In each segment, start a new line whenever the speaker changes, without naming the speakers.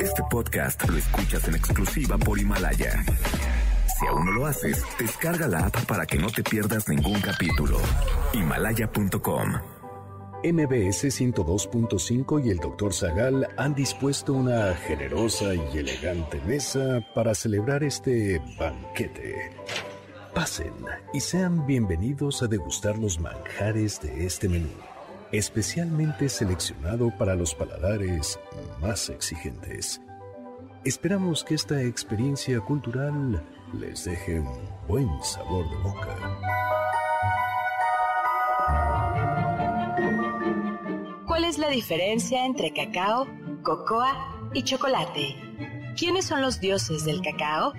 Este podcast lo escuchas en exclusiva por Himalaya. Si aún no lo haces, descarga la app para que no te pierdas ningún capítulo. Himalaya.com
MBS 102.5 y el Dr. Zagal han dispuesto una generosa y elegante mesa para celebrar este banquete. Pasen y sean bienvenidos a degustar los manjares de este menú, especialmente seleccionado para los paladares más exigentes. Esperamos que esta experiencia cultural les deje un buen sabor de boca.
¿Cuál es la diferencia entre cacao, cocoa y chocolate? ¿Quiénes son los dioses del cacao?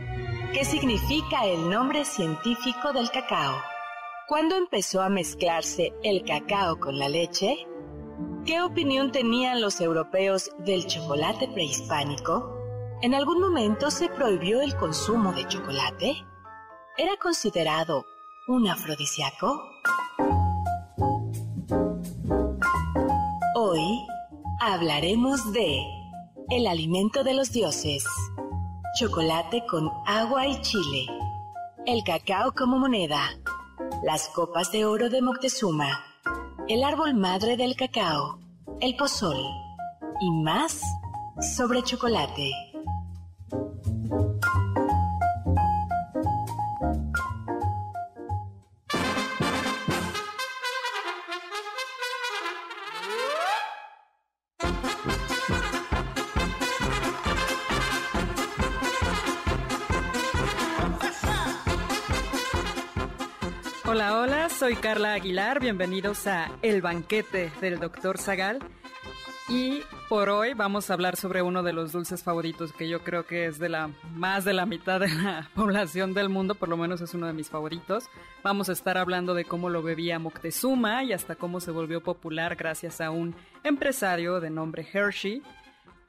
¿Qué significa el nombre científico del cacao? ¿Cuándo empezó a mezclarse el cacao con la leche? ¿Qué opinión tenían los europeos del chocolate prehispánico? ¿En algún momento se prohibió el consumo de chocolate? ¿Era considerado un afrodisíaco? Hoy hablaremos de el alimento de los dioses, chocolate con agua y chile, el cacao como moneda, las copas de oro de Moctezuma, el árbol madre del cacao, el pozol y más sobre chocolate.
Hola, hola, soy Carla Aguilar, bienvenidos a El Banquete del Dr. Zagal. Y por hoy vamos a hablar sobre uno de los dulces favoritos que yo creo que es de la más de la mitad de la población del mundo, por lo menos es uno de mis favoritos. Vamos a estar hablando de cómo lo bebía Moctezuma y hasta cómo se volvió popular gracias a un empresario de nombre Hershey.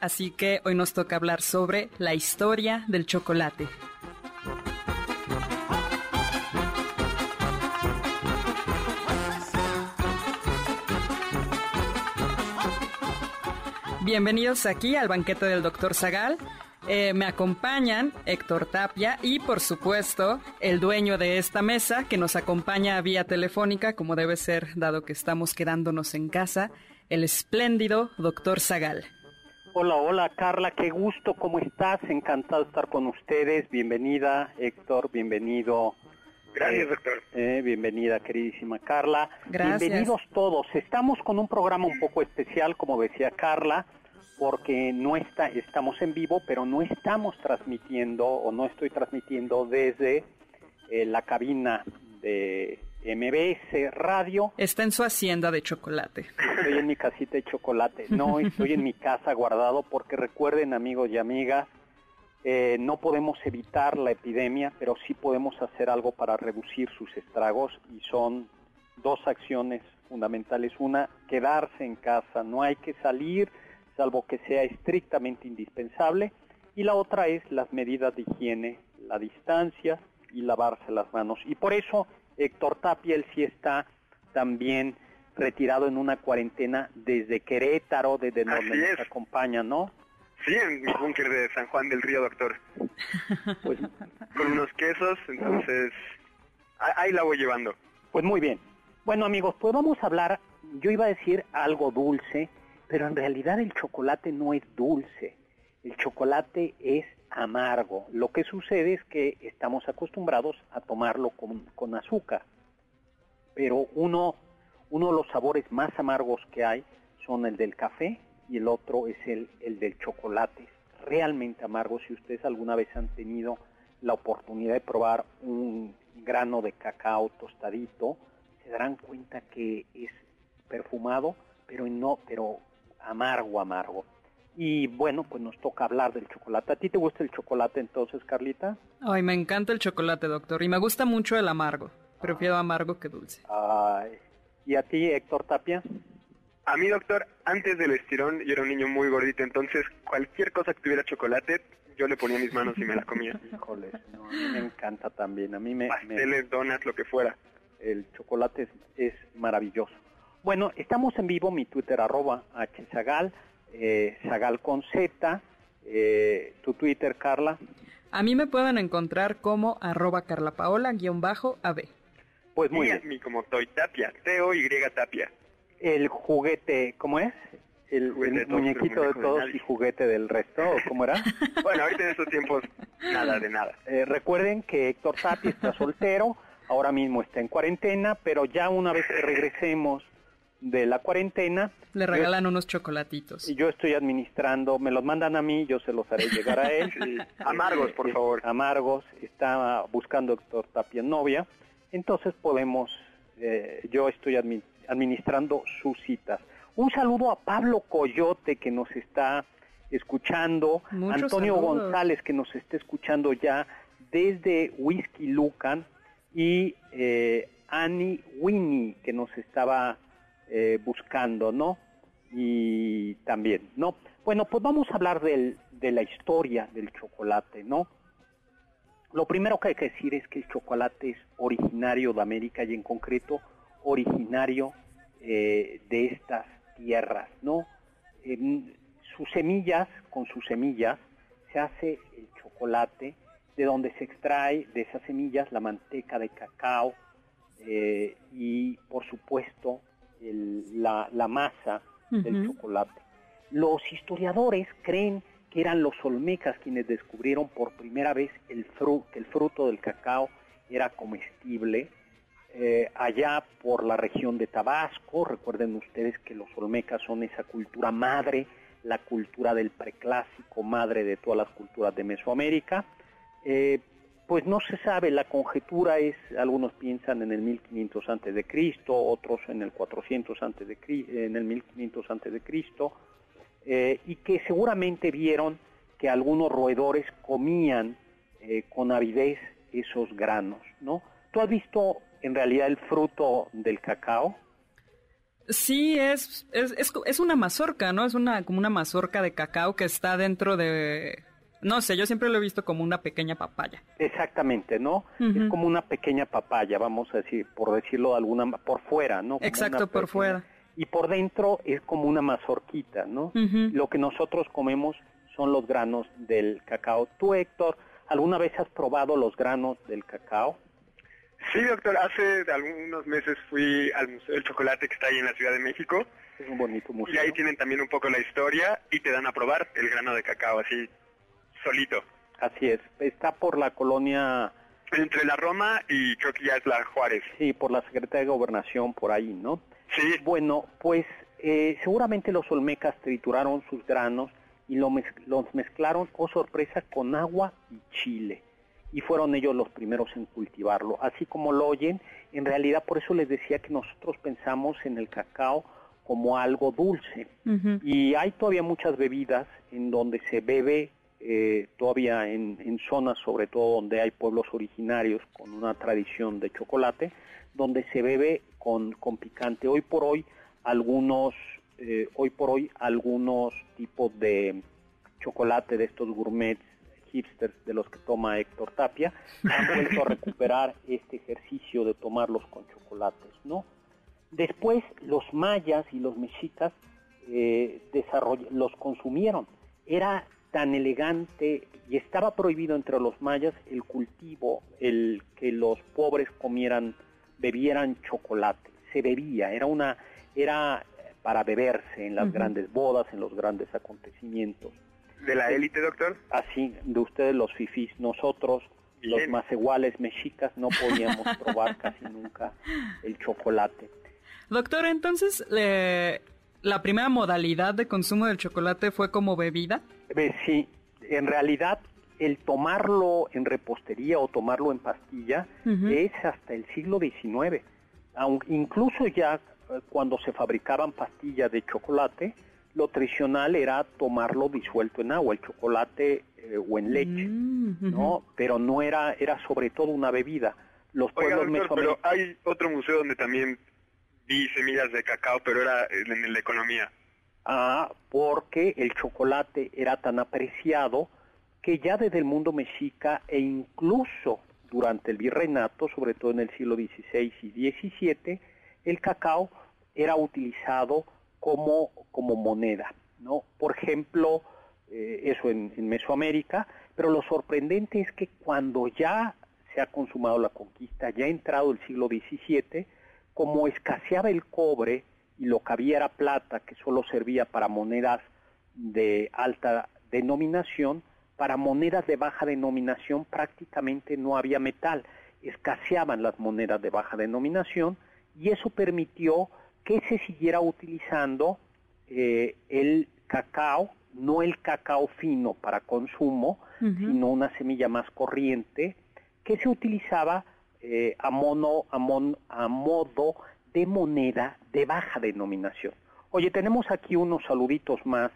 Así que hoy nos toca hablar sobre la historia del chocolate. Bienvenidos aquí al banquete del Dr. Zagal. Eh, me acompañan Héctor Tapia y, por supuesto, el dueño de esta mesa que nos acompaña vía telefónica, como debe ser, dado que estamos quedándonos en casa, el espléndido Dr. Zagal.
Hola, hola Carla, qué gusto, ¿cómo estás? Encantado de estar con ustedes. Bienvenida, Héctor, bienvenido.
Gracias, doctor.
Eh, bienvenida, queridísima Carla.
Gracias.
Bienvenidos todos. Estamos con un programa un poco especial, como decía Carla, porque no está, estamos en vivo, pero no estamos transmitiendo o no estoy transmitiendo desde eh, la cabina de MBS Radio.
Está en su hacienda de chocolate.
Estoy en mi casita de chocolate. No, estoy en mi casa guardado porque recuerden, amigos y amigas, eh, no podemos evitar la epidemia, pero sí podemos hacer algo para reducir sus estragos y son dos acciones fundamentales. Una, quedarse en casa, no hay que salir salvo que sea estrictamente indispensable. Y la otra es las medidas de higiene, la distancia y lavarse las manos. Y por eso Héctor Tapia, él sí está también retirado en una cuarentena desde Querétaro, desde donde nos acompaña, ¿no?
Sí, en mi búnker de San Juan del Río, doctor.
Pues,
Con unos quesos, entonces ahí la voy llevando.
pues muy bien. Bueno amigos, pues vamos a hablar, yo iba a decir algo dulce, pero en realidad el chocolate no es dulce, el chocolate es amargo. Lo que sucede es que estamos acostumbrados a tomarlo con, con azúcar, pero uno, uno de los sabores más amargos que hay son el del café y el otro es el, el del chocolate. Realmente amargo, si ustedes alguna vez han tenido la oportunidad de probar un grano de cacao tostadito, se darán cuenta que es perfumado, pero no, pero amargo, amargo. Y bueno, pues nos toca hablar del chocolate. ¿A ti te gusta el chocolate entonces, Carlita?
Ay, me encanta el chocolate, doctor, y me gusta mucho el amargo. Prefiero amargo que dulce.
Ay. ¿Y a ti, Héctor Tapia?
A mí, doctor, antes del estirón yo era un niño muy gordito, entonces cualquier cosa que tuviera chocolate, yo le ponía mis manos y me la comía.
Híjoles, no, a mí me encanta también. A mí me, me-
Pasteles, donas, lo que fuera.
el chocolate es, es maravilloso. Bueno, estamos en vivo, mi Twitter arroba hzagal, eh, zagal con z, Eh, ¿Tu Twitter, Carla?
A mí me pueden encontrar como arroba carlapaola-ab.
Pues muy
y a
bien.
mí como Toy Tapia, T-O-Y Tapia.
El juguete, ¿cómo es? El, muñequito de todos y juguete del resto, ¿o ¿cómo era?
Bueno, ahorita en estos tiempos, nada de nada.
Eh, recuerden que Héctor Tapia está soltero, ahora mismo está en cuarentena, pero ya una vez que regresemos de la cuarentena,
Le regalan unos chocolatitos.
yo estoy administrando, me los mandan a mí, yo se los haré llegar a él.
Sí. Amargos, por favor.
Amargos, está buscando Héctor Tapia novia, entonces podemos, eh, yo estoy admi- administrando sus citas. Un saludo a Pablo Coyote que nos está escuchando,
Muchos
Antonio
saludos.
González que nos está escuchando ya desde Whisky Lucan y eh, Annie Winnie que nos estaba eh, buscando, ¿no? Y también, ¿no? Bueno, pues vamos a hablar del, de la historia del chocolate, ¿no? Lo primero que hay que decir es que el chocolate es originario de América y en concreto originario eh, de estas tierras, ¿no? Sus semillas, con sus semillas, se hace el chocolate, de donde se extrae de esas semillas la manteca de cacao eh, y, por supuesto, el- la, la masa del chocolate. Los historiadores creen que eran los olmecas quienes descubrieron por primera vez el fru- que el fruto del cacao era comestible eh, allá por la región de Tabasco. Recuerden ustedes que los olmecas son esa cultura madre, la cultura del preclásico, madre de todas las culturas de Mesoamérica. Eh, pues no se sabe, la conjetura es, algunos piensan en el 1500 antes de Cristo, otros en el 400 antes de en el 1500 antes de Cristo, eh, y que seguramente vieron que algunos roedores comían con avidez esos granos, ¿no? ¿Tú has visto en realidad el fruto del cacao?
Sí, es, es, es, es una mazorca, ¿no? Es una como una mazorca de cacao que está dentro de... No sé, yo siempre lo he visto como una pequeña papaya.
Exactamente, ¿no? Es como una pequeña papaya, vamos a decir, por decirlo de alguna por fuera, ¿no? Como
Exacto, por fuera.
Y por dentro es como una mazorquita, ¿no? Lo que nosotros comemos son los granos del cacao. Tú, Héctor, ¿alguna vez has probado los granos del cacao?
Sí, doctor, hace algunos meses fui al Museo del Chocolate que está ahí en la Ciudad de México
Es un bonito
y
museo.
ahí tienen también un poco la historia y te dan a probar el grano de cacao así, solito.
Así es. Está por la colonia,
Entre la Roma y creo que ya es la Juárez.
sí, por la Secretaría de Gobernación, por ahí, ¿no?
Sí,
Bueno, pues eh, seguramente los olmecas trituraron sus granos y lo los mezclaron, oh sorpresa, con agua y chile. Y fueron ellos los primeros en cultivarlo. Así como lo oyen, en realidad por eso les decía que nosotros pensamos en el cacao como algo dulce. Y hay todavía muchas bebidas en donde se bebe, eh, todavía en, en zonas sobre todo donde hay pueblos originarios con una tradición de chocolate, donde se bebe con, con picante. Hoy por hoy algunos, eh, hoy por hoy algunos tipos de chocolate de estos gourmets hipsters de los que toma Héctor Tapia han vuelto a recuperar este ejercicio de tomarlos con chocolates, ¿no? Después los mayas y los mexicas eh, los consumieron. Era tan elegante y estaba prohibido entre los mayas el cultivo, el que los pobres comieran, bebieran chocolate. Se bebía, era una, era para beberse en las grandes bodas, en los grandes acontecimientos.
De la élite, doctor.
Así de ustedes los fifís, nosotros los más iguales mexicas no podíamos probar casi nunca el chocolate.
Doctor, entonces, eh, ¿la primera modalidad de consumo del chocolate fue como bebida?
Eh, Sí, en realidad el tomarlo en repostería o tomarlo en pastilla es hasta el siglo XIX. Aun- incluso ya eh, cuando se fabricaban pastillas de chocolate, lo tradicional era tomarlo disuelto en agua, el chocolate eh, o en leche,
Mm.
¿no? Pero no era, era sobre todo una bebida. Los
Oiga,
pueblos
doctor, pero hay otro museo donde también vi semillas de cacao, pero era en la economía.
Ah, porque el chocolate era tan apreciado que ya desde el mundo mexica e incluso durante el virreinato, sobre todo en el siglo XVI y XVII, el cacao era utilizado como, como moneda, ¿no? Por ejemplo, eh, eso en, Mesoamérica, pero lo sorprendente es que cuando ya se ha consumado la conquista, ya ha entrado el siglo XVII, como escaseaba el cobre y lo que había era plata, que solo servía para monedas de alta denominación, para monedas de baja denominación prácticamente no había metal, escaseaban las monedas de baja denominación y eso permitió que se siguiera utilizando eh, el cacao, no el cacao fino para consumo, sino una semilla más corriente, que se utilizaba eh, a, mono, a, a modo de moneda de baja denominación. Oye, tenemos aquí unos saluditos más,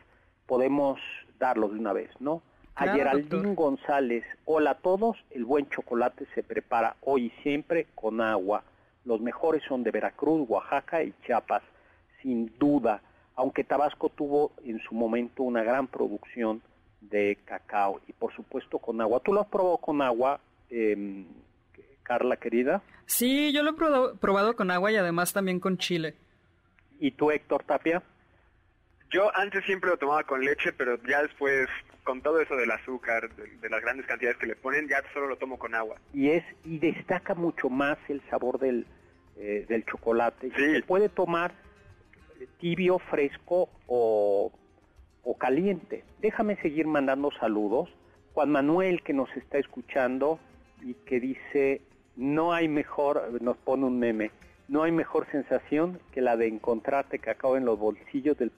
podemos darlos de una vez, ¿no? a Geraldine González, hola a todos, el buen chocolate se prepara hoy y siempre con agua. Los mejores son de Veracruz, Oaxaca y Chiapas, sin duda, aunque Tabasco tuvo en su momento una gran producción de cacao y por supuesto con agua. ¿Tú lo has probado con agua, em, Carla querida?
Sí, yo lo he probado con agua y además también con chile.
¿Y tú, Héctor Tapia?
Yo antes siempre lo tomaba con leche, pero ya después, con todo eso del azúcar, de, las grandes cantidades que le ponen, ya solo lo tomo con agua.
Y es y destaca mucho más el sabor del, eh, del chocolate. Se puede tomar tibio, fresco o, o caliente. Déjame seguir mandando saludos. Juan Manuel que nos está escuchando y que dice, no hay mejor, nos pone un meme, no hay mejor sensación que la de encontrarte cacao en los bolsillos del,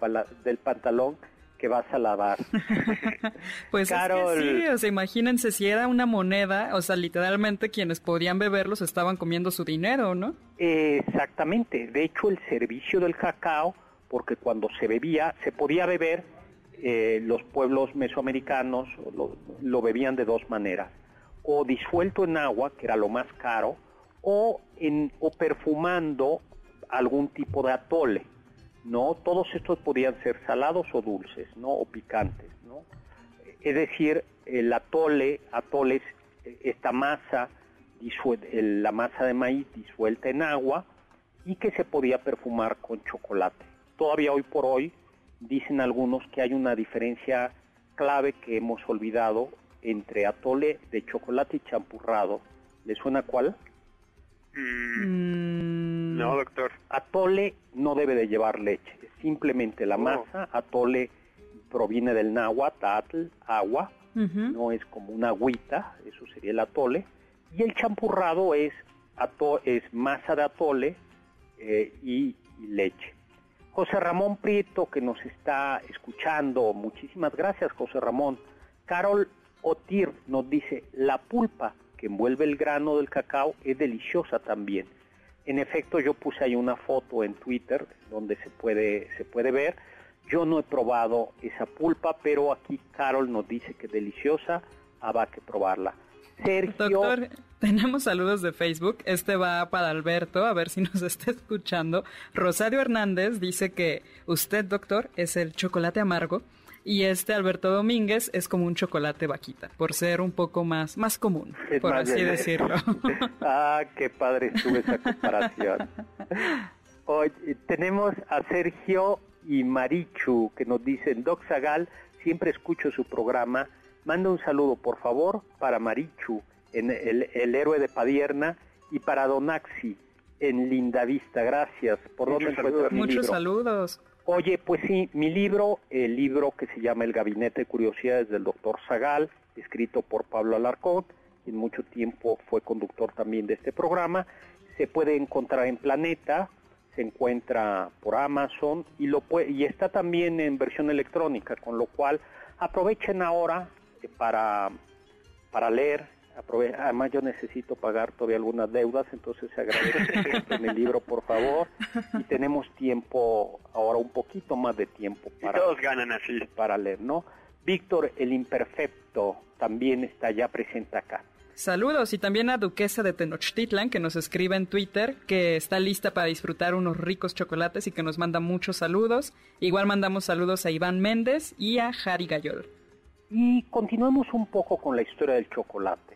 del pantalón que vas a lavar.
pues es que sí, o sea, imagínense si era una moneda, o sea, literalmente quienes podían beberlos estaban comiendo su dinero, ¿no?
exactamente, de hecho el servicio del cacao, porque cuando se bebía, se podía beber, eh, los pueblos mesoamericanos lo, lo bebían de dos maneras, o disuelto en agua, que era lo más caro, o, en, o perfumando algún tipo de atole, ¿no? Todos estos podían ser salados o dulces, ¿no? O picantes, ¿no? Es decir, el atole, atole es esta masa, la masa de maíz disuelta en agua y que se podía perfumar con chocolate. Todavía hoy por hoy dicen algunos que hay una diferencia clave que hemos olvidado entre atole de chocolate y champurrado. ¿Le suena cuál?
Mm. No, doctor.
Atole no debe de llevar leche, simplemente la masa. Atole proviene del náhuatl, agua, no es como una agüita, eso sería el atole. Y el champurrado es, es masa de atole eh, y, y leche. José Ramón Prieto, que nos está escuchando, muchísimas gracias, José Ramón. Carol Otir nos dice, la pulpa que envuelve el grano del cacao es deliciosa también. En efecto, yo puse ahí una foto en Twitter donde se puede, se puede ver. Yo no he probado esa pulpa, pero aquí Carol nos dice que es deliciosa, habrá que probarla.
Sergio. Doctor, tenemos saludos de Facebook. Este va para Alberto, a ver si nos está escuchando. Rosario Hernández dice que usted, doctor, es el chocolate amargo y este Alberto Domínguez es como un chocolate vaquita, por ser un poco más, más común, por así decirlo.
ah, qué padre estuvo esa comparación. Hoy tenemos a Sergio y Marichu que nos dicen, Doc Zagal, siempre escucho su programa, manda un saludo por favor para Marichu, en el, el héroe de Padierna, y para Donaxi en Lindavista. Gracias. ¿Por
dónde saludos. Muchos saludos.
Oye, pues sí, mi libro, el libro que se llama El Gabinete de Curiosidades del Doctor Zagal, escrito por Pablo Alarcón, quien mucho tiempo fue conductor también de este programa, se puede encontrar en Planeta, se encuentra por Amazon y, lo y está también en versión electrónica, con lo cual aprovechen ahora eh, para, para leer Además yo necesito pagar todavía algunas deudas, entonces se agradece en el libro, por favor. Y tenemos tiempo, ahora un poquito más de tiempo
para... todos ganan así.
Para leer, ¿no? Víctor, el imperfecto, también está ya presente acá.
Saludos y también a Duquesa de Tenochtitlan que nos escribe en Twitter que está lista para disfrutar unos ricos chocolates y que nos manda muchos saludos. Igual mandamos saludos a Iván Méndez y a Jari Gayol.
Y continuemos un poco con la historia del chocolate.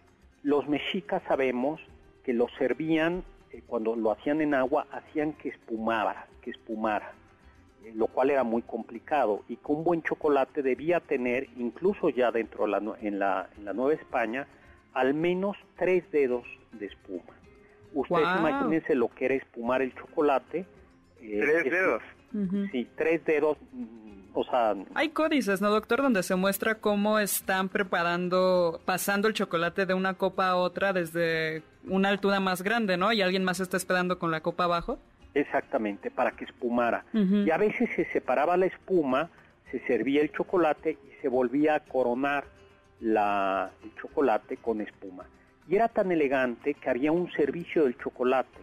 Los mexicas sabemos que lo servían, eh, cuando lo hacían en agua, hacían que espumara, que espumara. eh, lo cual era muy complicado y que un buen chocolate debía tener, incluso ya dentro de la, en, la, en la Nueva España, al menos tres dedos de espuma. Ustedes imagínense lo que era espumar el chocolate.
Eh, ¿Tres dedos?
Sí, tres dedos, o sea...
Hay códices, ¿no, doctor? Donde se muestra cómo están preparando, pasando el chocolate de una copa a otra desde una altura más grande, ¿no? Y alguien más está esperando con la copa abajo.
Exactamente, para que espumara. Y a veces se separaba la espuma, se servía el chocolate y se volvía a coronar la, el chocolate con espuma. Y era tan elegante que había un servicio del chocolate.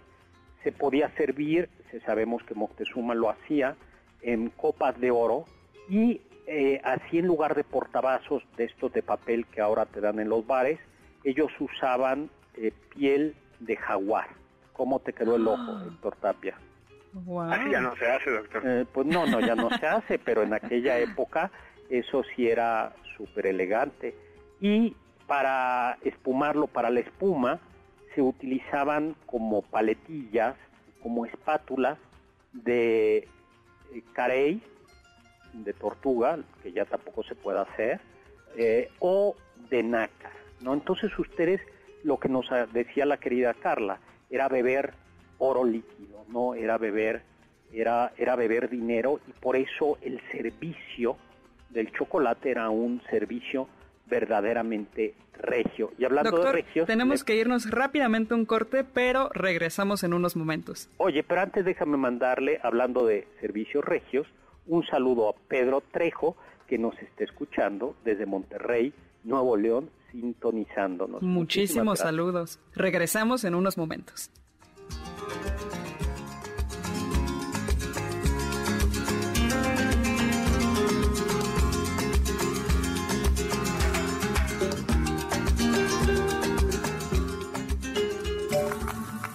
Se podía servir, se sabemos que Moctezuma lo hacía, en copas de oro y eh, así en lugar de portavasos de estos de papel que ahora te dan en los bares, ellos usaban eh, piel de jaguar. ¿Cómo te quedó el ojo, ah. Héctor Tapia?
Así ya no se hace, doctor.
Eh, pues no, no, ya no se hace, pero en aquella época eso sí era súper elegante. Y para espumarlo, para la espuma, se utilizaban como paletillas, como espátulas de eh, carey, de tortuga, que ya tampoco se puede hacer, eh, o de nácar, ¿no? Entonces ustedes, lo que nos decía la querida Carla, era beber oro líquido, ¿no? Era beber, era, era beber dinero y por eso el servicio del chocolate era un servicio verdaderamente regio. Y hablando de regios...
tenemos que irnos rápidamente un corte, pero regresamos en unos momentos.
Oye, pero antes déjame mandarle, hablando de servicios regios, un saludo a Pedro Trejo, que nos está escuchando desde Monterrey, Nuevo León, sintonizándonos.
Muchísimos saludos. Regresamos en unos momentos.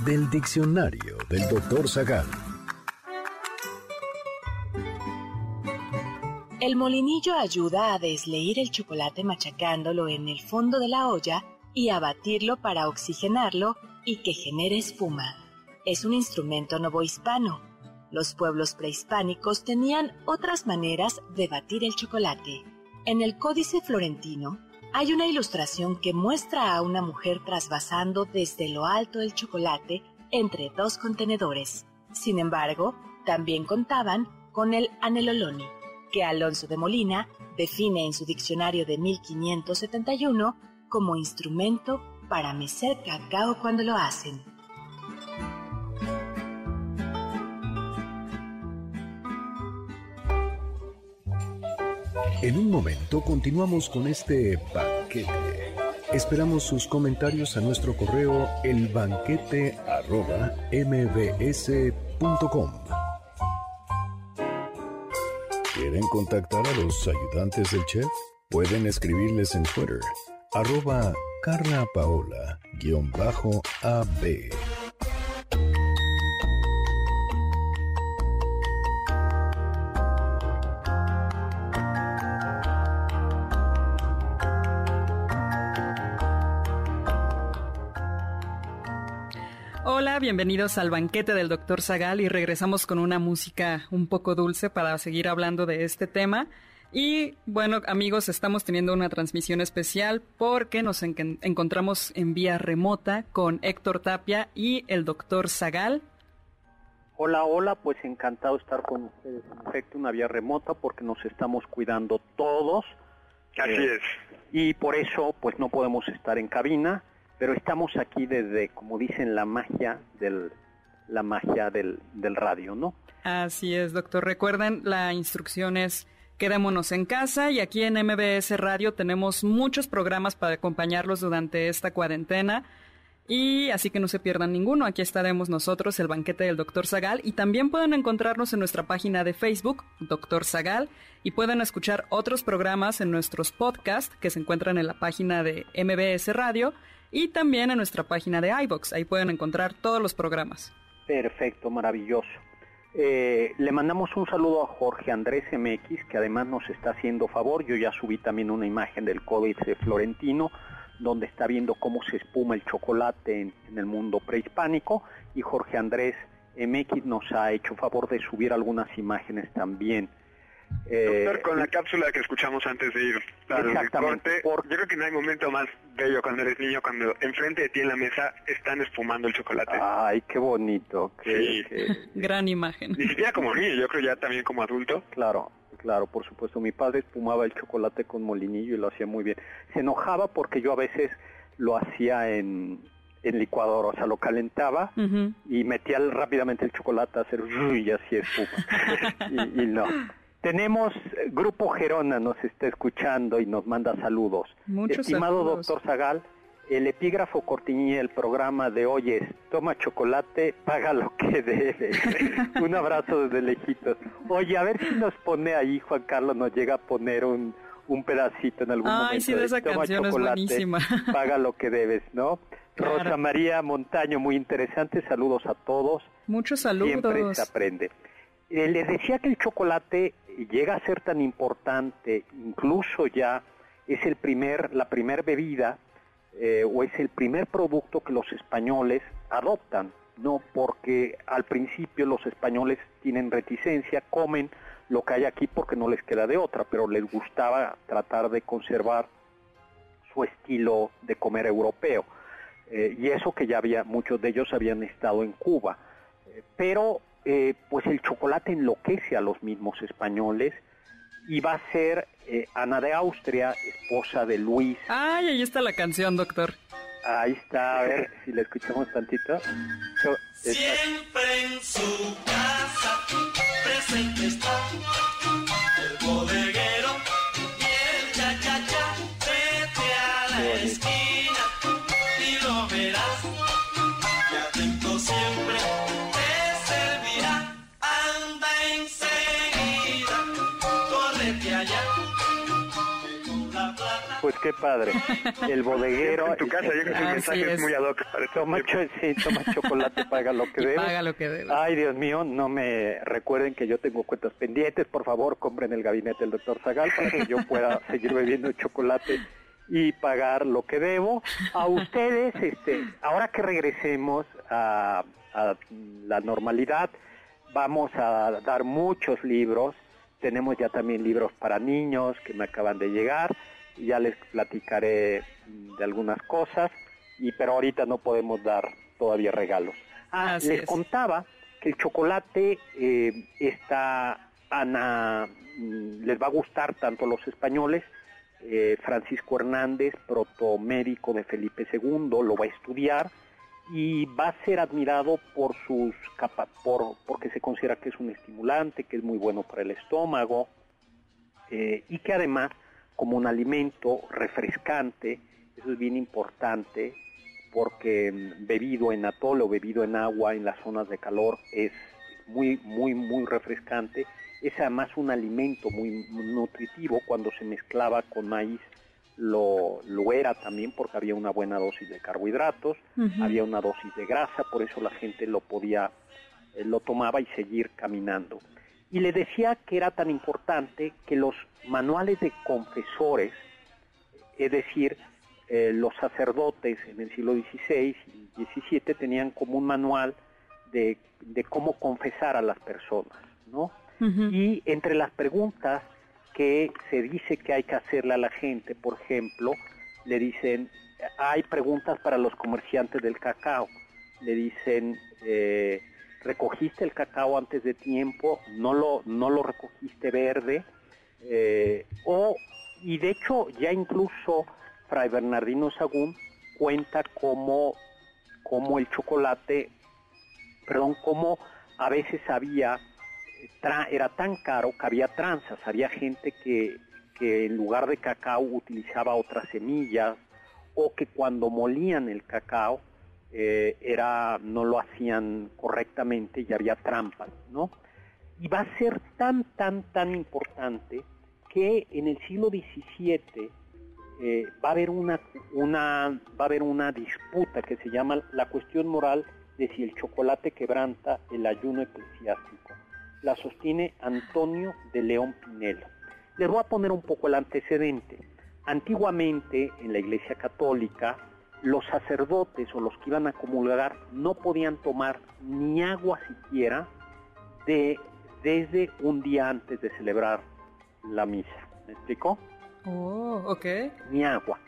del diccionario del doctor Zagal.
El molinillo ayuda a desleír el chocolate machacándolo en el fondo de la olla y a batirlo para oxigenarlo y que genere espuma. Es un instrumento novohispano. Los pueblos prehispánicos tenían otras maneras de batir el chocolate. En el Códice Florentino, hay una ilustración que muestra a una mujer trasvasando desde lo alto el chocolate entre dos contenedores. Sin embargo, también contaban con el aneloloni, que Alonso de Molina define en su diccionario de 1571 como instrumento para mecer cacao cuando lo hacen.
En un momento continuamos con este banquete. Esperamos sus comentarios a nuestro correo elbanquete.mbs.com. ¿Quieren contactar a los ayudantes del chef? Pueden escribirles en Twitter, arroba Carla
bienvenidos al banquete del Dr. Zagal y regresamos con una música un poco dulce para seguir hablando de este tema. Y bueno, amigos, estamos teniendo una transmisión especial porque nos encontramos en vía remota con Héctor Tapia y el Dr. Zagal.
Hola, hola, pues encantado de estar con ustedes. En efecto, una vía remota porque nos estamos cuidando todos.
Así eh, es.
Y por eso, pues no podemos estar en cabina pero estamos aquí desde, como dicen, la magia del, la magia del, del radio, ¿no?
Así es, doctor. Recuerden, la instrucción es quedémonos en casa y aquí en MBS Radio tenemos muchos programas para acompañarlos durante esta cuarentena. Y así que no se pierdan ninguno, aquí estaremos nosotros, el banquete del Dr. Zagal, y también pueden encontrarnos en nuestra página de Facebook, Dr. Zagal, y pueden escuchar otros programas en nuestros podcasts que se encuentran en la página de MBS Radio y también en nuestra página de iBox. Ahí pueden encontrar todos los programas.
Perfecto, maravilloso. Eh, le mandamos un saludo a Jorge Andrés MX, que además nos está haciendo favor. Yo ya subí también una imagen del Códice Florentino, donde está viendo cómo se espuma el chocolate en, el mundo prehispánico. Y Jorge Andrés MX nos ha hecho favor de subir algunas imágenes también.
Doctor, con la cápsula que escuchamos antes de ir al corte, yo creo que no hay momento más bello cuando eres niño, cuando enfrente de ti en la mesa están espumando el chocolate.
Ay, qué bonito. Qué,
Gran imagen.
Ni siquiera como niño, yo creo ya también como adulto.
Claro, claro, por supuesto. Mi padre espumaba el chocolate con molinillo y lo hacía muy bien. Se enojaba porque yo a veces lo hacía en, en licuador, o sea, lo calentaba y metía rápidamente el chocolate a hacer y así espuma. y, y no. Tenemos eh, Grupo Gerona, nos está escuchando y nos manda saludos. Estimado doctor Zagal, el epígrafo cortinilla del programa de hoy es, toma chocolate, paga lo que debe. un abrazo desde lejitos. Oye, a ver si nos pone ahí, Juan Carlos, nos llega a poner un, un pedacito en algún momento.
Ay, sí, de esa toma canción chocolate, es buenísima.
paga lo que debes, ¿no? Rosa María Montaño, muy interesante, saludos a todos.
Muchos saludos.
Siempre se aprende. Eh, les decía que el chocolate llega a ser tan importante, incluso ya es el primer, la primer bebida eh, o es el primer producto que los españoles adoptan, no porque al principio los españoles tienen reticencia, comen lo que hay aquí porque no les queda de otra, pero les gustaba tratar de conservar su estilo de comer europeo. Eh, y eso que ya había, muchos de ellos habían estado en Cuba. Eh, pero eh, pues el chocolate enloquece a los mismos españoles y va a ser eh, Ana de Austria, esposa de Luis.
Ay, ahí está la canción, doctor.
Ahí está, a ver si la escuchamos tantito.
Siempre en su casa presente está
qué padre. El bodeguero.
En tu casa, yo creo que el
Así
mensaje es. muy ad hoc
Toma, sí, toma chocolate, paga lo que
Y
debe.
paga lo que debe.
Ay, Dios mío, no me recuerden que yo tengo cuentas pendientes. Por favor, compren el gabinete del doctor Zagal para que yo pueda seguir bebiendo chocolate y pagar lo que debo. A ustedes, este, ahora que regresemos a, a la normalidad, vamos a dar muchos libros. Tenemos ya también libros para niños que me acaban de llegar. Ya les platicaré de algunas cosas, y pero ahorita no podemos dar todavía regalos. Ah, les
es.
contaba que el chocolate eh, está Ana mm, les va a gustar tanto a los españoles. eh, Francisco Hernández, protomédico de Felipe II, lo va a estudiar y va a ser admirado por sus capa por porque se considera que es un estimulante, que es muy bueno para el estómago eh, y que además como un alimento refrescante, eso es bien importante porque mm, bebido en atole o bebido en agua en las zonas de calor es muy muy muy refrescante. Es además un alimento muy nutritivo cuando se mezclaba con maíz lo, lo era también porque había una buena dosis de carbohidratos, había una dosis de grasa, por eso la gente lo podía, eh, lo tomaba y seguir caminando. Y le decía que era tan importante que los manuales de confesores, es decir, eh, los sacerdotes en el siglo XVI y XVII tenían como un manual de, de cómo confesar a las personas, ¿no? Y entre las preguntas que se dice que hay que hacerle a la gente, por ejemplo, le dicen, hay preguntas para los comerciantes del cacao. Le dicen, eh, recogiste el cacao antes de tiempo, no lo, no lo recogiste verde, eh, o, y de hecho ya incluso Fray Bernardino Sagún cuenta cómo, cómo el chocolate, perdón, cómo a veces había era tan caro que había tranzas, había gente que, que en lugar de cacao utilizaba otras semillas o que cuando molían el cacao eh, era no lo hacían correctamente y había trampas, ¿no? Y va a ser tan, tan, tan importante que en el siglo XVII eh, va a haber una, una va a haber una disputa que se llama la cuestión moral de si el chocolate quebranta el ayuno eclesiástico. La sostiene Antonio de León Pinelo. Les voy a poner un poco el antecedente. Antiguamente en la Iglesia Católica los sacerdotes o los que iban a comulgar no podían tomar ni agua siquiera de, desde un día antes de celebrar la misa. ¿Me explicó?
Oh, ok.
Ni agua.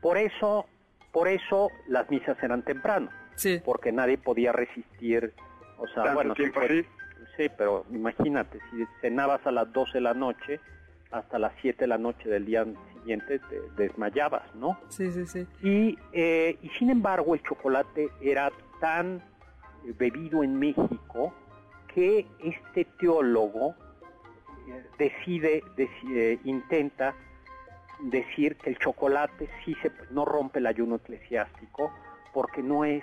Por eso, por eso las misas eran temprano.
Sí.
Porque nadie podía resistir, o sea, bueno,
tiempo
sí, pero imagínate, si cenabas a las 12 de la noche, hasta las 7 de la noche del día siguiente te desmayabas, ¿no?
Sí, sí, sí.
Y, eh, y sin embargo el chocolate era tan eh, bebido en México que este teólogo eh, decide, intenta decir que el chocolate sí se, no rompe el ayuno eclesiástico porque no es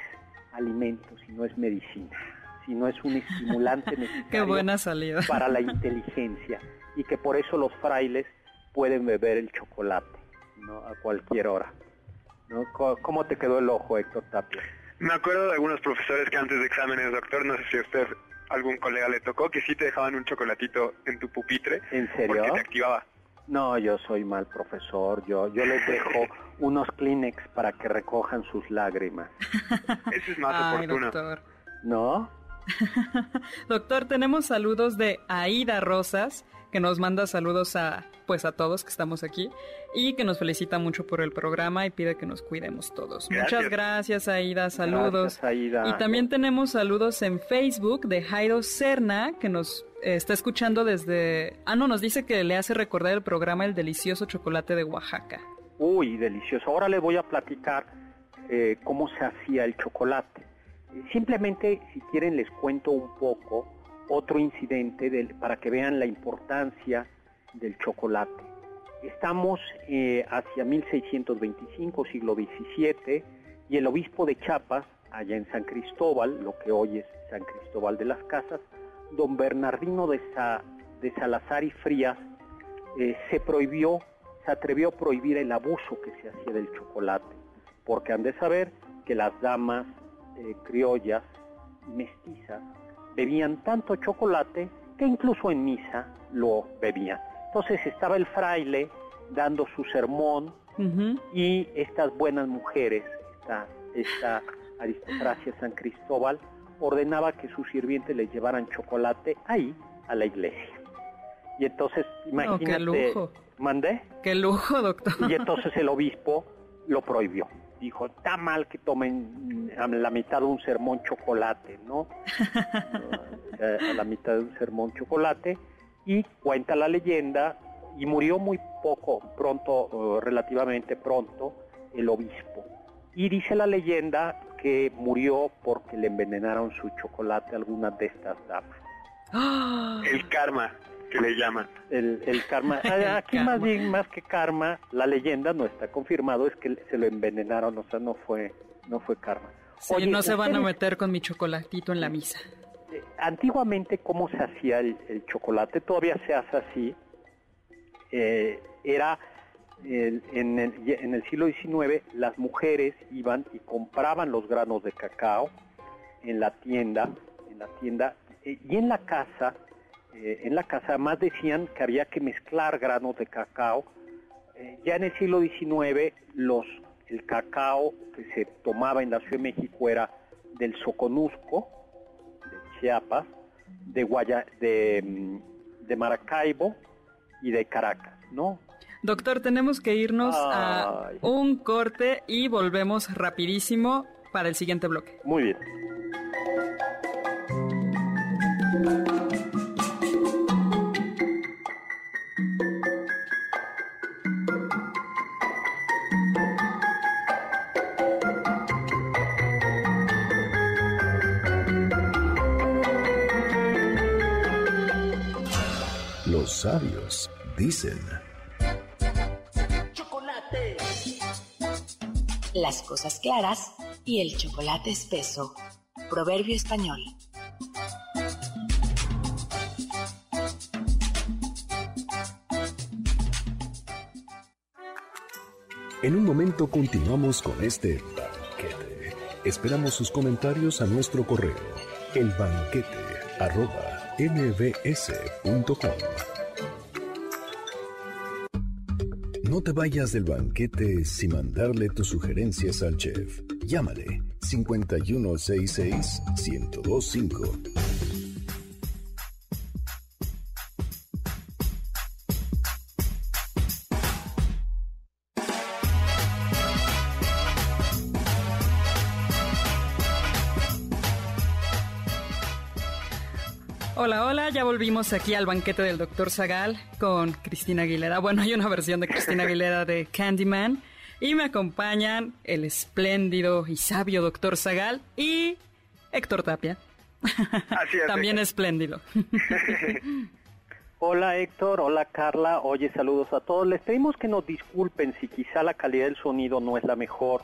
alimento, sino es medicina, sino es un estimulante necesario
Qué buena salida.
para la inteligencia y que por eso los frailes pueden beber el chocolate ¿no? a cualquier hora. ¿no? ¿Cómo te quedó el ojo, Héctor Tapia?
Me acuerdo de algunos profesores que antes de exámenes, doctor, no sé si a usted algún colega le tocó, que sí te dejaban un chocolatito en tu pupitre.
¿En serio?
Porque te activaba.
No, yo soy mal profesor. Yo, yo les dejo unos Kleenex para que recojan sus lágrimas.
Eso es más oportuno.
Doctor.
¿No?
doctor, tenemos saludos de Aida Rosas, que nos manda saludos a pues a todos que estamos aquí y que nos felicita mucho por el programa y pide que nos cuidemos todos. Muchas gracias Aida, saludos.
Aida.
Y también tenemos saludos en Facebook de Jairo Serna que nos está escuchando desde... Ah, no, nos dice que le hace recordar el programa El Delicioso Chocolate de Oaxaca.
Uy, delicioso. Ahora le voy a platicar eh, cómo se hacía el chocolate. Simplemente, si quieren, les cuento un poco otro incidente para que vean la importancia del chocolate. Estamos eh, hacia 1625, siglo XVII, y el obispo de Chiapas, allá en San Cristóbal, lo que hoy es San Cristóbal de las Casas, don Bernardino de, de Salazar y Frías eh, se prohibió, se atrevió a prohibir el abuso que se hacía del chocolate, porque han de saber que las damas eh, criollas mestizas bebían tanto chocolate que incluso en misa lo bebían. Entonces estaba el fraile dando su sermón y estas buenas mujeres, esta, esta aristocracia San Cristóbal, ordenaba que sus sirvientes les llevaran chocolate ahí a la iglesia. Y entonces, imagínate,
qué lujo.
¿mandé?
Qué lujo, doctor.
Y entonces el obispo lo prohibió. Dijo, está mal que tomen a la mitad de un sermón chocolate, ¿no? a la mitad de un sermón chocolate. Y cuenta la leyenda, y murió muy poco, pronto, relativamente pronto, el obispo. Y dice la leyenda que murió porque le envenenaron su chocolate a algunas de estas damas.
El karma, que le llaman.
El, el karma. Ah, aquí más bien, más que karma, la leyenda no está confirmado, es que se lo envenenaron, o sea, no fue, no fue karma.
Sí, no se van a meter con mi chocolatito en la misa.
Eh, antiguamente, ¿cómo se hacía el, chocolate? Todavía se hace así. Eh, era en, el, siglo XIX las mujeres iban y compraban los granos de cacao en la tienda, en la tienda eh, y en la casa, eh, en la casa más decían que había que mezclar granos de cacao. Eh, ya en el siglo XIX los el cacao que se tomaba en la Ciudad de México era del Soconusco, de Chiapas, de, Guaya, de, mm, de Maracaibo y de Caracas, ¿no?
Doctor, tenemos que irnos a un corte y volvemos rapidísimo para el siguiente bloque.
Muy bien.
Sabios dicen
las cosas claras y el chocolate espeso. Proverbio español.
En un momento continuamos con este banquete. Esperamos sus comentarios a nuestro correo, elbanquete.mbs.com. No te vayas del banquete sin mandarle tus sugerencias al chef. Llámale 5166 1025.
Hola, hola, ya volvimos aquí al banquete del doctor Zagal con Cristina Aguilera. Bueno, hay una versión de Cristina Aguilera de Candyman y me acompañan el espléndido y sabio doctor Zagal y Héctor Tapia.
Así es,
También espléndido.
Hola Héctor, hola Carla, oye saludos a todos. Les pedimos que nos disculpen si quizá la calidad del sonido no es la mejor,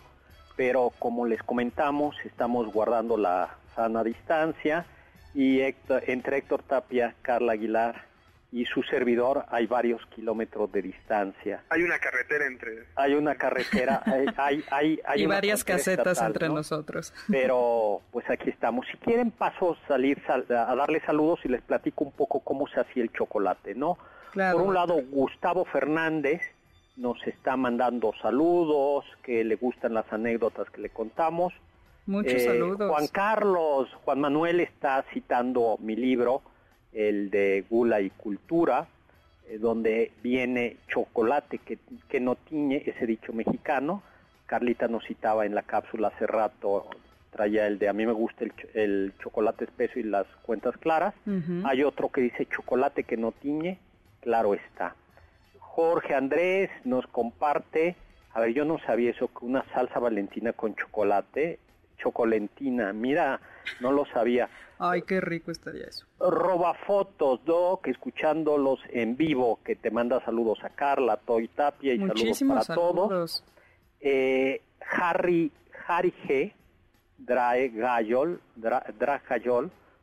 pero como les comentamos, estamos guardando la sana distancia y entre Héctor Tapia, Carla Aguilar y su servidor hay varios kilómetros de distancia.
Hay una carretera entre...
Hay una carretera, hay, hay, hay,
y varias casetas entre nosotros.
Pero pues aquí estamos. Si quieren paso salir a darles saludos y les platico un poco cómo se hacía el chocolate, ¿no? Por un lado, Gustavo Fernández nos está mandando saludos, que le gustan las anécdotas que le contamos.
Muchos eh, saludos.
Juan Carlos, Juan Manuel está citando mi libro, el de Gula y Cultura, eh, donde viene chocolate que, que no tiñe, ese dicho mexicano. Carlita nos citaba en la cápsula hace rato, traía el de a mí me gusta el, chocolate espeso y las cuentas claras. Hay otro que dice chocolate que no tiñe, claro está. Jorge Andrés nos comparte, a ver, yo no sabía eso, que una salsa valentina con chocolate chocolentina. Mira, no lo sabía.
Ay, qué rico estaría eso.
Roba fotos, Doc, escuchándolos en vivo, que te manda saludos a Carla, Toy Tapia y saludos para todos. Eh, Harry, Harry G, Drae Gayol, Dra,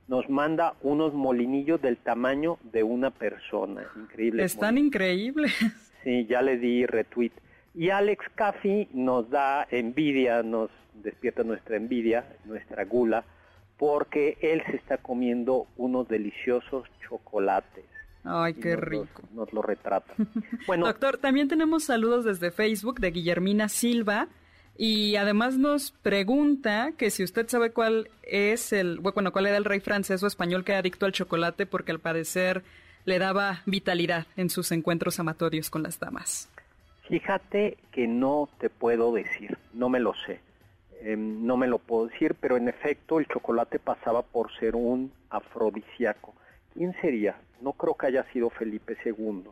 nos manda unos molinillos del tamaño de una persona. Increíble.
Están increíbles.
Sí, ya le di retweet. Y Alex Caffi nos da envidia, nos despierta nuestra envidia, nuestra gula, porque él se está comiendo unos deliciosos chocolates.
Ay, qué rico.
nos lo retrata.
Bueno, doctor, también tenemos saludos desde Facebook de Guillermina Silva y además nos pregunta que si usted sabe cuál es el, bueno, cuál era el rey francés o español que adicto al chocolate porque al parecer le daba vitalidad en sus encuentros amatorios con las damas.
Fíjate que no te puedo decir, no me lo sé. Em, no me lo puedo decir, pero en efecto el chocolate pasaba por ser un afrodisíaco. ¿Quién sería? No creo que haya sido Felipe II.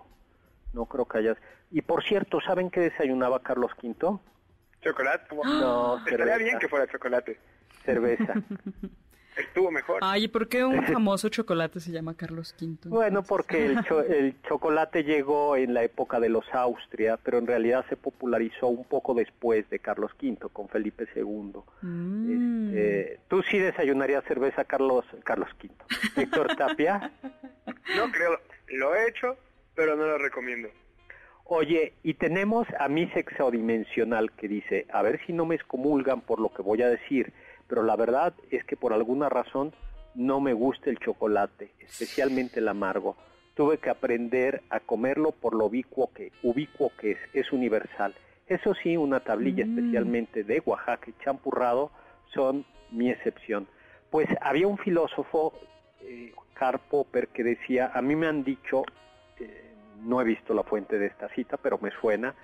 No creo que haya. Y por cierto, ¿saben qué desayunaba Carlos V?
¿Chocolate?
No,
Estaría bien que fuera chocolate.
Cerveza.
estuvo mejor.
Ay, ¿por qué un famoso chocolate se llama Carlos V?
Bueno, porque el, el, chocolate llegó en la época de los Austria, pero en realidad se popularizó un poco después de Carlos V, con Felipe II. Mm. Este, ¿Tú sí desayunarías cerveza, Carlos, Carlos V? ¿Héctor Tapia?
No creo, lo he hecho, pero no lo recomiendo.
Oye, y tenemos a mi exodimensional que dice, a ver si no me excomulgan por lo que voy a decir, pero la verdad es que por alguna razón no me gusta el chocolate, especialmente el amargo. Tuve que aprender a comerlo por lo ubicuo que, ubicuo que es, es universal. Eso sí, una tablilla mm. especialmente de Oaxaca y champurrado son mi excepción. Pues había un filósofo, eh, Karl Popper, que decía, a mí me han dicho, eh, no he visto la fuente de esta cita, pero me suena,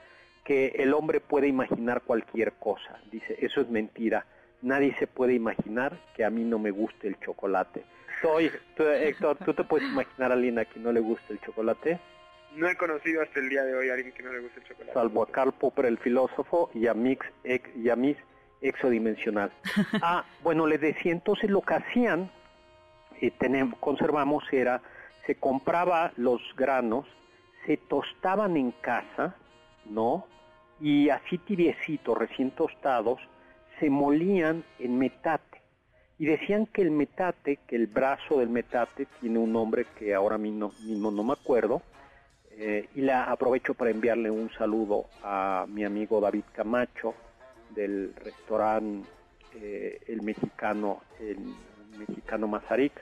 que el hombre puede imaginar cualquier cosa. Dice, eso es mentira nadie se puede imaginar que a mí no me guste el chocolate. Soy, Héctor, ¿tú te puedes imaginar a alguien a quien no le guste el chocolate?
No he conocido hasta el día de hoy a alguien que no le guste el chocolate.
Salvo a Karl Popper, el filósofo, y a, Mix, y a Miss Exodimensional. ah, bueno, les decía, entonces lo que hacían, eh, tenemos, conservamos, era, se compraba los granos, se tostaban en casa, ¿no? Y así tibiecitos, recién tostados, se molían en metate. Y decían que el metate, que el brazo del metate tiene un nombre que ahora mismo, no me acuerdo, eh, y la aprovecho para enviarle un saludo a mi amigo David Camacho del restaurante eh, El Mexicano, el Mexicano Mazarik,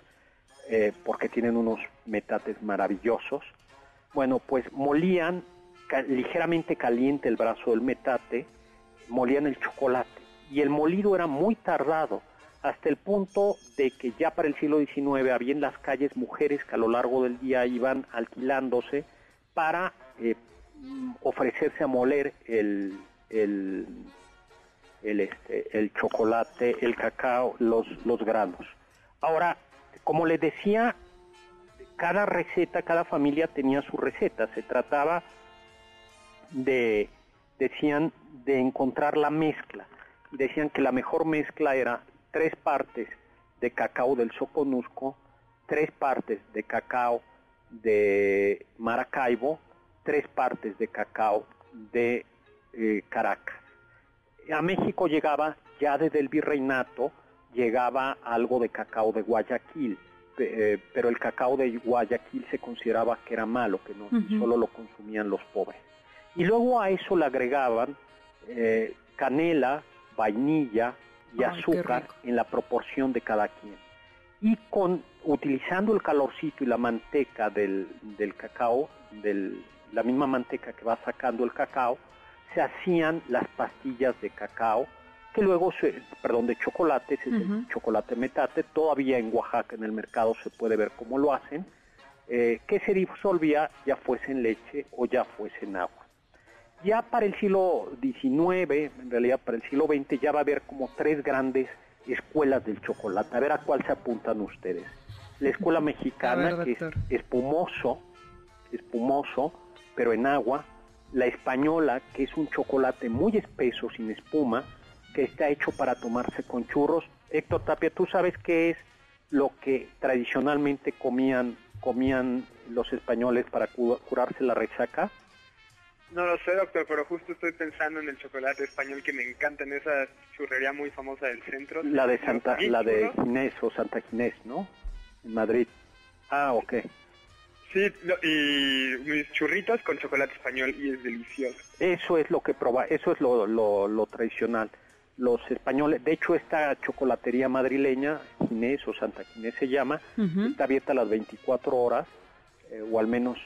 eh, porque tienen unos metates maravillosos. Bueno, pues molían ligeramente caliente el brazo del metate, molían el chocolate. Y el molido era muy tardado, hasta el punto de que ya para el siglo XIX había en las calles mujeres que a lo largo del día iban alquilándose para eh, ofrecerse a moler el, el, este, el chocolate, el cacao, los, los granos. Ahora, como les decía, cada receta, cada familia tenía su receta. Se trataba de, decían, de encontrar la mezcla. Decían que la mejor mezcla era tres partes de cacao del Soconusco, tres partes de cacao de Maracaibo, tres partes de cacao de eh, Caracas. A México llegaba ya desde el virreinato, llegaba algo de cacao de Guayaquil, eh, pero el cacao de Guayaquil se consideraba que era malo, que no solo lo consumían los pobres. Y luego a eso le agregaban eh, canela, vainilla y azúcar en la proporción de cada quien. Y con utilizando el calorcito y la manteca del, del cacao, del, la misma manteca que va sacando el cacao, se hacían las pastillas de cacao, que luego, se, perdón, de chocolate, es el chocolate metate, todavía en Oaxaca en el mercado se puede ver cómo lo hacen, eh, que se disolvía ya fuese en leche o ya fuese en agua. Ya para el siglo XIX, en realidad para el siglo XX, ya va a haber como tres grandes escuelas del chocolate. A ver a cuál se apuntan ustedes. La escuela mexicana, que es espumoso, espumoso, pero en agua. La española, que es un chocolate muy espeso, sin espuma, que está hecho para tomarse con churros. Héctor Tapia, ¿tú sabes qué es lo que tradicionalmente comían, comían los españoles para curarse la resaca?
No lo sé, doctor, pero justo estoy pensando en el chocolate español que me encanta, en esa churrería muy famosa del centro.
La de Santa, la de Ginés o Santa Ginés, ¿no? En Madrid. Ah, ok.
Sí, y mis churritos con chocolate español y es delicioso.
Eso es lo que proba, eso es lo, lo, tradicional. Los españoles, de hecho esta chocolatería madrileña, Ginés o Santa Ginés se llama, está abierta las 24 horas eh, o al menos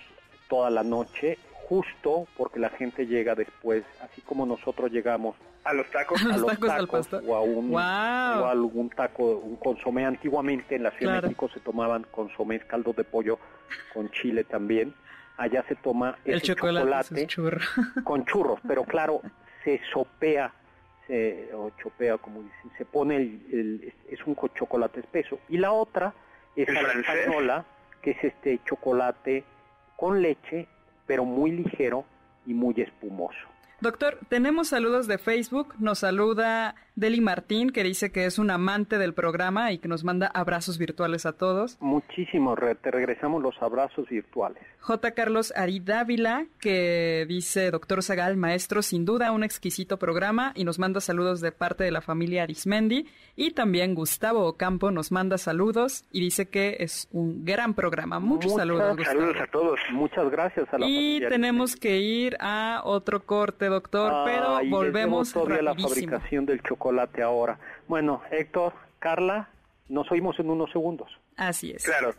toda la noche justo porque la gente llega después, así como nosotros llegamos
a los tacos,
a, los tacos,
o a un o a algún taco, un consomé. Antiguamente en la Ciudad de México se tomaban consomés, caldos de pollo con chile también. Allá se toma el chocolate, con churros, pero claro, se sopea se, o chopea, como dicen, se pone el, es un chocolate espeso. Y la otra es la española, que es este chocolate con leche pero muy ligero y muy espumoso.
Doctor, tenemos saludos de Facebook. Nos saluda Deli Martín, que dice que es un amante del programa y que nos manda abrazos virtuales a todos.
Muchísimo, te regresamos los abrazos virtuales.
J. Carlos Aridávila, que dice, doctor Zagal, maestro, sin duda un exquisito programa y nos manda saludos de parte de la familia Arismendi. Y también Gustavo Ocampo nos manda saludos y dice que es un gran programa. Muchos saludos,
Gustavo. Saludos a todos.
Muchas gracias a la
Y tenemos que ir a otro corte, doctor, pero volvemos
todavía la fabricación del chocolate ahora. Bueno, Héctor, Carla, nos oímos en unos segundos.
Así es.
Claro.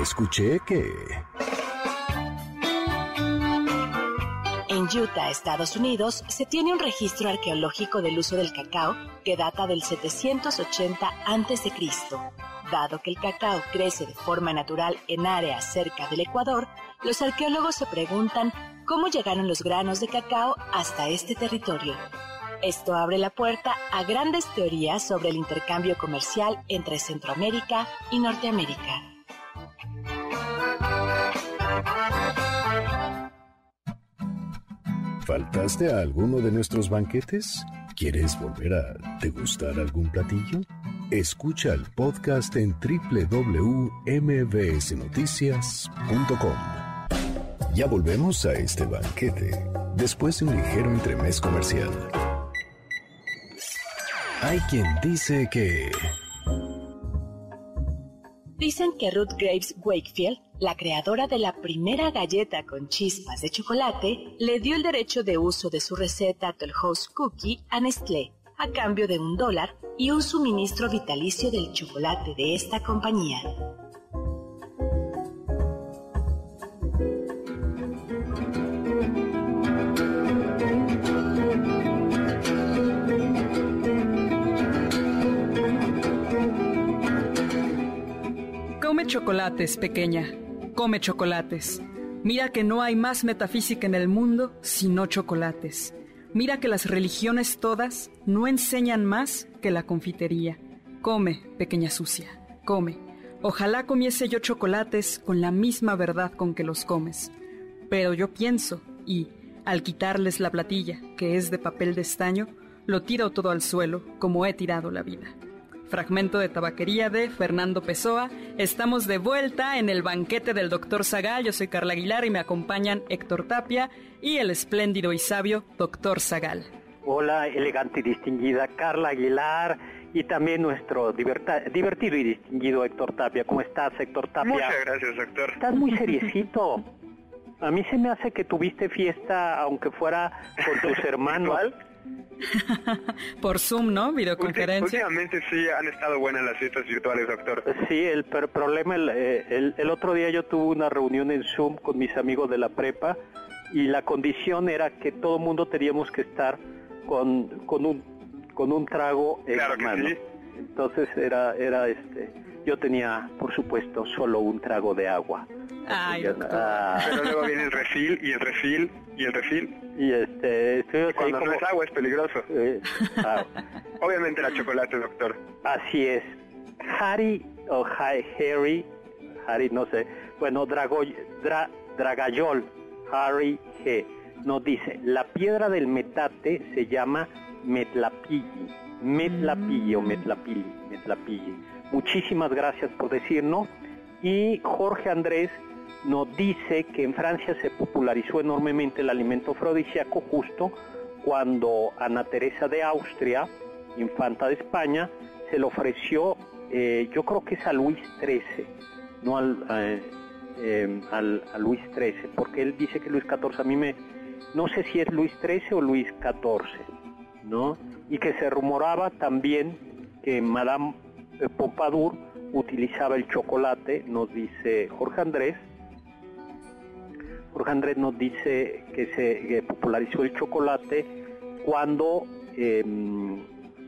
Escuché que...
Utah, Estados Unidos, se tiene un registro arqueológico del uso del cacao que data del 780 a.C. Dado que el cacao crece de forma natural en áreas cerca del Ecuador, los arqueólogos se preguntan cómo llegaron los granos de cacao hasta este territorio. Esto abre la puerta a grandes teorías sobre el intercambio comercial entre Centroamérica y Norteamérica.
¿Faltaste a alguno de nuestros banquetes? ¿Quieres volver a degustar algún platillo? Escucha el podcast en www.mbsnoticias.com. Ya volvemos a este banquete después de un ligero entremés comercial. Hay quien dice que...
Dicen que Ruth Graves Wakefield la creadora de la primera galleta con chispas de chocolate, le dio el derecho de uso de su receta Tollhouse Cookie a Nestlé, a cambio de un dólar y un suministro vitalicio del chocolate de esta compañía.
Come chocolates, pequeña. Come chocolates. Mira que no hay más metafísica en el mundo sino chocolates. Mira que las religiones todas no enseñan más que la confitería. Come, pequeña sucia, come. Ojalá comiese yo chocolates con la misma verdad con que los comes. Pero yo pienso, y, al quitarles la platilla, que es de papel de estaño, lo tiro todo al suelo, como he tirado la vida. Fragmento de tabaquería de Fernando Pessoa. Estamos de vuelta en el banquete del doctor Zagal. Yo soy Carla Aguilar y me acompañan Héctor Tapia y el espléndido y sabio doctor Zagal.
Hola, elegante y distinguida Carla Aguilar y también nuestro divertido y distinguido Héctor Tapia. ¿Cómo estás, Héctor Tapia?
Muchas gracias, doctor.
Estás muy seriecito. A mí se me hace que tuviste fiesta, aunque fuera con tus hermanos.
Por Zoom, ¿no? Videoconferencia.
Últimamente sí han estado buenas las fiestas virtuales, doctor.
Sí, el problema, eh, el, el, otro día yo tuve una reunión en Zoom con mis amigos de la prepa y la condición era que todo el mundo teníamos que estar con, con, un, con un trago en
claro
mano.
Sí.
Entonces era, era este, yo tenía, por supuesto, solo un trago de agua.
Ay,
ah. Pero luego viene el refil y el refil y el refil.
Y este,
y cuando no es agua es peligroso.
Eh, ah.
Obviamente la chocolate, doctor.
Así es. Harry o Harry, Harry no sé, bueno, Drago, Dra, Dragayol, Harry G. Nos dice, la piedra del metate se llama metlapilli, metlapilli o metlapilli, metlapilli. Muchísimas gracias por decirnos. Y Jorge Andrés nos dice que en Francia se popularizó enormemente el alimento afrodisíaco justo cuando Ana Teresa de Austria, infanta de España, se le ofreció, eh, yo creo que es a Luis XIII, no al, eh, eh, a Luis XIII, porque él dice que Luis XIV, a mí me, no sé si es Luis XIII o Luis XIV, ¿no? Y que se rumoraba también que Madame Pompadour utilizaba el chocolate, nos dice Jorge Andrés, Andrés nos dice que se popularizó el chocolate cuando eh,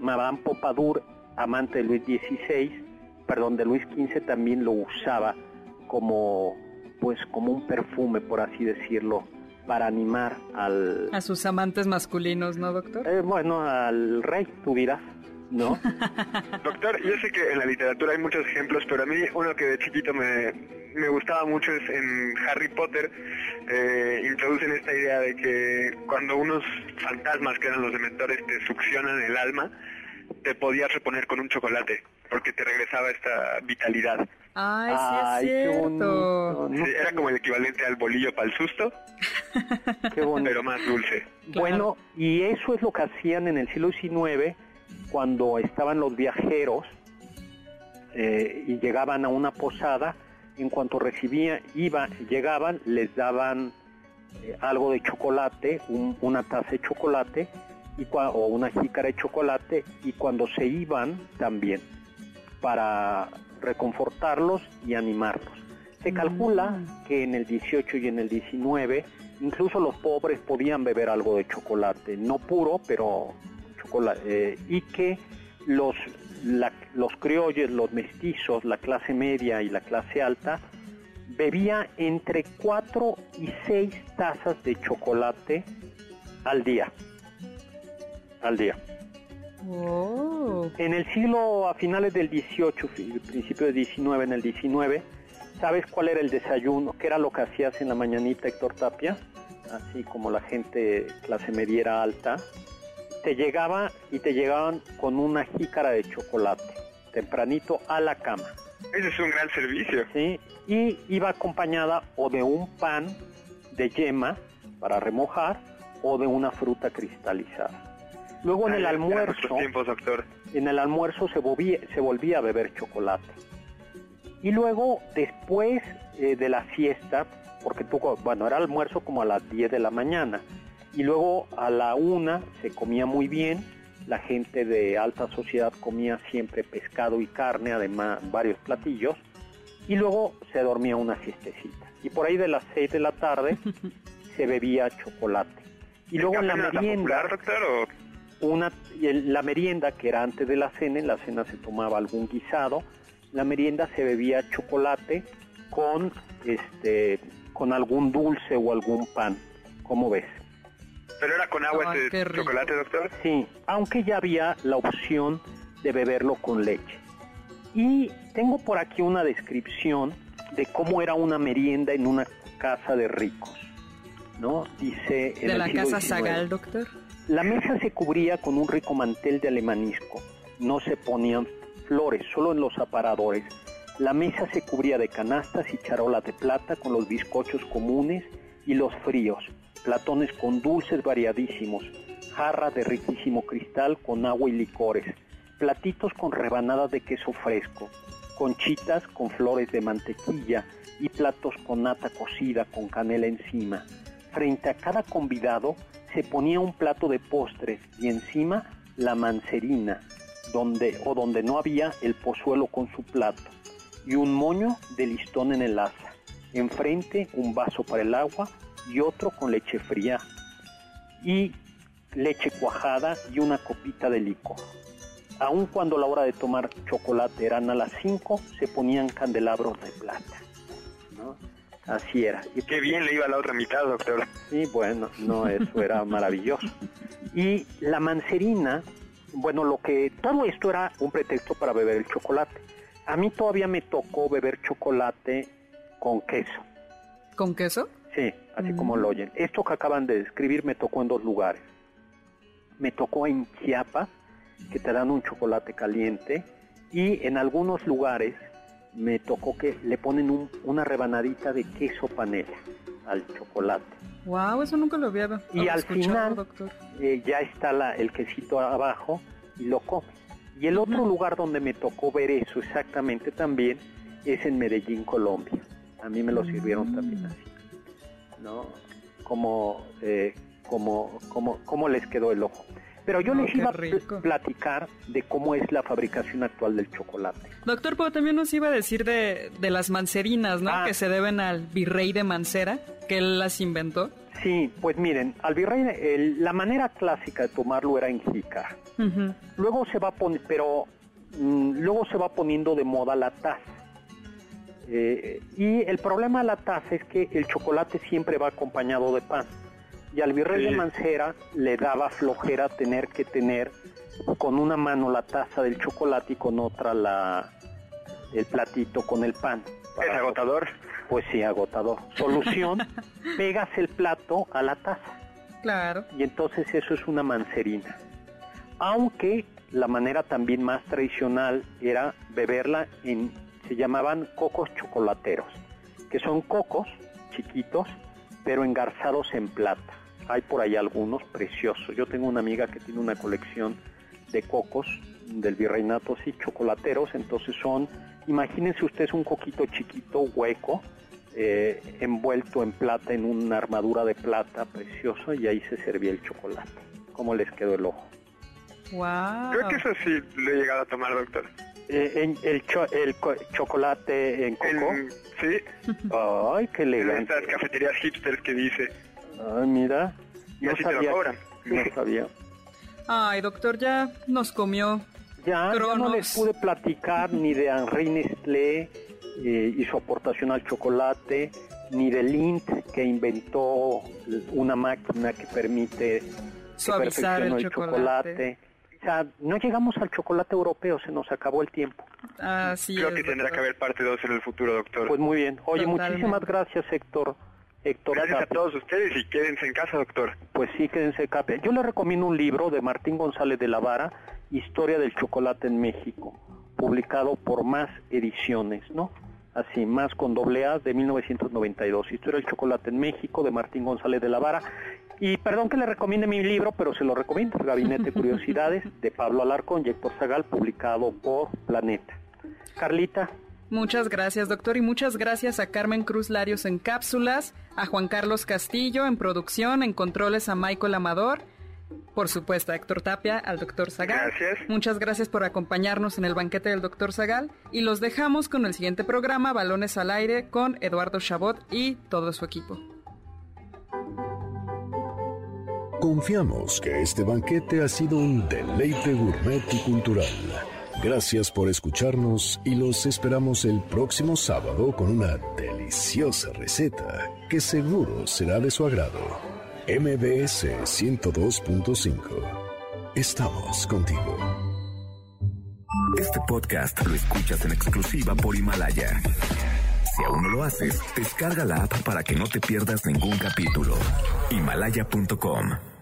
Madame Pompadour, amante de Luis XVI, perdón, de Luis XV, también lo usaba como, pues, como un perfume, por así decirlo, para animar al...
A sus amantes masculinos, ¿no, doctor?
Eh, bueno, al rey, tú dirás. ¿no?
Doctor, yo sé que en la literatura hay muchos ejemplos, pero a mí uno que de chiquito me, me gustaba mucho es en Harry Potter, eh, introducen esta idea de que cuando unos fantasmas, que eran los dementores, te succionan el alma, te podías reponer con un chocolate, porque te regresaba esta vitalidad.
Ay, sí es cierto.
Sí, era como el equivalente al bolillo para el susto,
Qué bonito.
pero más dulce.
Bueno, y eso es lo que hacían en el siglo XIX cuando estaban los viajeros eh, y llegaban a una posada, en cuanto recibían, iba, llegaban, les daban eh, algo de chocolate, un- una taza de chocolate y o una jícara de chocolate y cuando se iban también para reconfortarlos y animarlos. Se calcula que en el 18 y en el 19 incluso los pobres podían beber algo de chocolate, no puro, pero chocolate, eh, y que los, la- los criollos, los mestizos, la clase media y la clase alta, bebía entre 4 y 6 tazas de chocolate al día. Al día.
Oh.
En el siglo, a finales del 18, fi- principio del 19, en el 19, ¿sabes cuál era el desayuno? ¿Qué era lo que hacías en la mañanita, Héctor Tapia? Así como la gente clase media era alta. Te llegaba y te llegaban con una jícara de chocolate, tempranito a la cama.
Ese es un gran servicio.
¿sí? Y iba acompañada o de un pan de yema para remojar o de una fruta cristalizada. Luego en
Ay,
el almuerzo,
nuestros tiempos, doctor.
en el almuerzo se volvía, se volvía a beber chocolate. Y luego, después eh, de la siesta, porque tú, bueno, era almuerzo como a las 10 de la mañana, y luego a la una se comía muy bien, la gente de alta sociedad comía siempre pescado y carne, además varios platillos, y luego se dormía una siestecita. Y por ahí de las 6 de la tarde se bebía chocolate. Y luego en la merienda, una, la merienda que era antes de la cena, en la cena se tomaba algún guisado, la merienda se bebía chocolate con este con algún dulce o algún pan. ¿Cómo ves?
¿Pero era con agua este chocolate, doctor?
Sí, aunque ya había la opción de beberlo con leche. Y tengo por aquí una descripción de cómo era una merienda en una casa de ricos. ¿No? Dice.
¿De la casa Zagal, doctor?
La mesa se cubría con un rico mantel de alemanisco. No se ponían flores, solo en los aparadores. La mesa se cubría de canastas y charolas de plata con los bizcochos comunes y los fríos platones con dulces variadísimos, jarra de riquísimo cristal con agua y licores, platitos con rebanadas de queso fresco, conchitas con flores de mantequilla y platos con nata cocida con canela encima. Frente a cada convidado se ponía un plato de postres y encima la mancerina, donde o donde no había el pozuelo con su plato y un moño de listón en el asa. Enfrente un vaso para el agua y otro con leche fría y leche cuajada y una copita de licor. Aun cuando la hora de tomar chocolate eran a las 5, se ponían candelabros de plata. ¿no? Así era.
Y Qué bien le iba a la otra mitad, doctor.
Sí, bueno, no, eso era maravilloso. Y la mancerina, bueno, lo que todo esto era un pretexto para beber el chocolate. A mí todavía me tocó beber chocolate con queso.
¿Con queso?
Sí, así como lo oyen. Esto que acaban de describir me tocó en dos lugares. Me tocó en Chiapas, que te dan un chocolate caliente, y en algunos lugares me tocó que le ponen una rebanadita de queso panela al chocolate.
Wow, eso nunca lo había
Y al final eh, ya está la, el quesito abajo y lo come. Y el otro lugar donde me tocó ver eso exactamente también es en Medellín, Colombia. A mí me lo sirvieron también mm. así. ¿No? Como, eh, como, como, cómo les quedó el ojo. Pero yo les iba a platicar de cómo es la fabricación actual del chocolate.
Doctor, pero también nos iba a decir de, de las mancerinas, ¿no? Ah. Que se deben al virrey de Mancera, que él las inventó.
Sí, pues miren, al virrey, la manera clásica de tomarlo era en jícara. Luego se va poner, pero mm, luego se va poniendo de moda la taza. Eh, y el problema de la taza es que el chocolate siempre va acompañado de pan. Y al virrey de Mancera le daba flojera tener que tener con una mano la taza del chocolate y con otra la el platito con el pan.
¿Es agotador?
Pues sí, agotador. Solución, pegas el plato a la taza.
Claro.
Y entonces eso es una mancerina. Aunque la manera también más tradicional era beberla en se llamaban cocos chocolateros, que son cocos chiquitos, pero engarzados en plata. Hay por ahí algunos preciosos. Yo tengo una amiga que tiene una colección de cocos del virreinato, sí, chocolateros, entonces son, imagínense ustedes un coquito chiquito, hueco, eh, envuelto en plata, en una armadura de plata precioso, y ahí se servía el chocolate. ¿Cómo les quedó el ojo?
Wow.
Creo que eso sí lo he llegado a tomar, doctor.
Eh, en, el, el chocolate en coco.
sí.
Ay, qué elegante.
En estas cafeterías hipsters que dice.
Ay, mira.
Y no así sabía, te lo cobran.
No sabía.
Ay, doctor, ya nos comió.
Ya, no les pude platicar ni de Henri Nestlé eh, y su aportación al chocolate, ni de Lindt que inventó una máquina que permite
suavizar el, chocolate
no llegamos al chocolate europeo, se nos acabó el tiempo.
Creo que tendrá que haber parte 2 en el futuro, doctor.
Pues muy bien. Oye, muchísimas gracias, Héctor. Héctor
Gracias a todos ustedes y quédense en casa, doctor.
Pues sí, quédense en casa. Yo le recomiendo un libro de Martín González de la Vara, Historia del Chocolate en México, publicado por Más Ediciones, ¿no? Así, Más con doble A de 1992. Historia del Chocolate en México de Martín González de la Vara. Y perdón que le recomiende mi libro, pero se lo recomiendo, Gabinete de Curiosidades, de Pablo Alarcón y Héctor Zagal, publicado por Planeta. Carlita.
Muchas gracias, doctor, y muchas gracias a Carmen Cruz Larios en cápsulas, a Juan Carlos Castillo en producción, en controles a Michael Amador, por supuesto a Héctor Tapia, al doctor Zagal.
Gracias.
Muchas gracias por acompañarnos en el banquete del doctor Zagal y los dejamos con el siguiente programa, Balones al Aire, con Eduardo Chabot y todo su equipo.
Confiamos que este banquete ha sido un deleite gourmet y cultural. Gracias por escucharnos y los esperamos el próximo sábado con una deliciosa receta que seguro será de su agrado. MBS 102.5. Estamos contigo.
Este podcast lo escuchas en exclusiva por Himalaya. Si aún no lo haces, descarga la app para que no te pierdas ningún capítulo. Himalaya.com